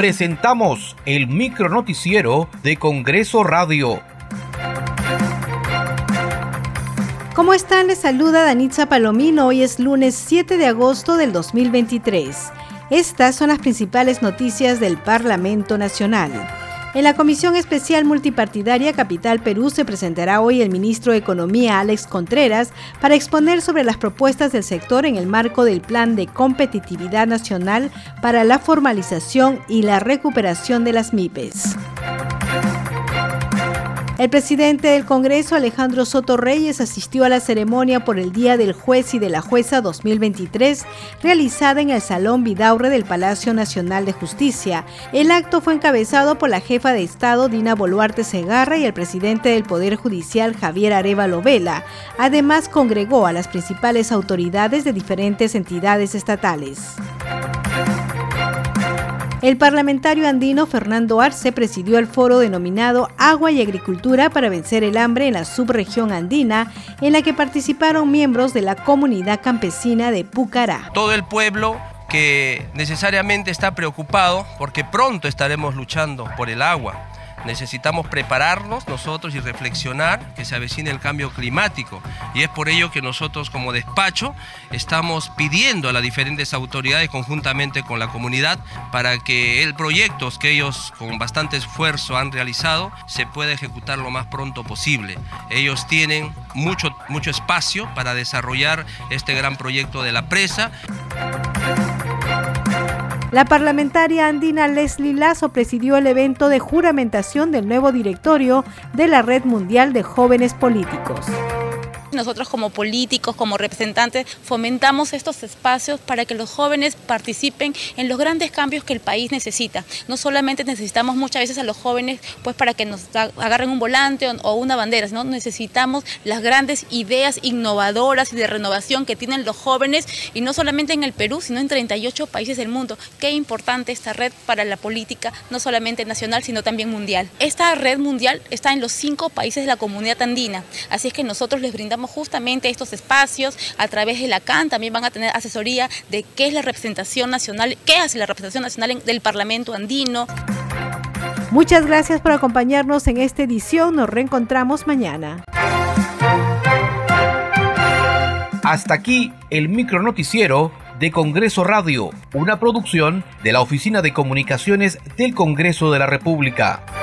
presentamos el micronoticiero de Congreso Radio. ¿Cómo están? Les saluda Danitza Palomino. Hoy es lunes 7 de agosto del 2023. Estas son las principales noticias del Parlamento Nacional. En la Comisión Especial Multipartidaria Capital Perú se presentará hoy el ministro de Economía Alex Contreras para exponer sobre las propuestas del sector en el marco del Plan de Competitividad Nacional para la formalización y la recuperación de las MIPES. El presidente del Congreso, Alejandro Soto Reyes, asistió a la ceremonia por el Día del Juez y de la Jueza 2023, realizada en el Salón Vidaurre del Palacio Nacional de Justicia. El acto fue encabezado por la jefa de Estado, Dina Boluarte Segarra, y el presidente del Poder Judicial, Javier Arevalo Vela. Además, congregó a las principales autoridades de diferentes entidades estatales. El parlamentario andino Fernando Arce presidió el foro denominado Agua y Agricultura para vencer el hambre en la subregión andina, en la que participaron miembros de la comunidad campesina de Pucará. Todo el pueblo que necesariamente está preocupado porque pronto estaremos luchando por el agua necesitamos prepararnos nosotros y reflexionar que se avecina el cambio climático. Y es por ello que nosotros como despacho estamos pidiendo a las diferentes autoridades conjuntamente con la comunidad para que el proyecto que ellos con bastante esfuerzo han realizado se pueda ejecutar lo más pronto posible. Ellos tienen mucho, mucho espacio para desarrollar este gran proyecto de la presa. La parlamentaria andina Leslie Lazo presidió el evento de juramentación del nuevo directorio de la Red Mundial de Jóvenes Políticos. Nosotros como políticos, como representantes, fomentamos estos espacios para que los jóvenes participen en los grandes cambios que el país necesita. No solamente necesitamos muchas veces a los jóvenes pues para que nos agarren un volante o una bandera, sino necesitamos las grandes ideas innovadoras y de renovación que tienen los jóvenes y no solamente en el Perú, sino en 38 países del mundo. Qué importante esta red para la política, no solamente nacional, sino también mundial. Esta red mundial está en los cinco países de la comunidad andina, así es que nosotros les brindamos justamente estos espacios a través de la CAN, también van a tener asesoría de qué es la representación nacional, qué hace la representación nacional del Parlamento andino. Muchas gracias por acompañarnos en esta edición, nos reencontramos mañana. Hasta aquí el micronoticiero de Congreso Radio, una producción de la Oficina de Comunicaciones del Congreso de la República.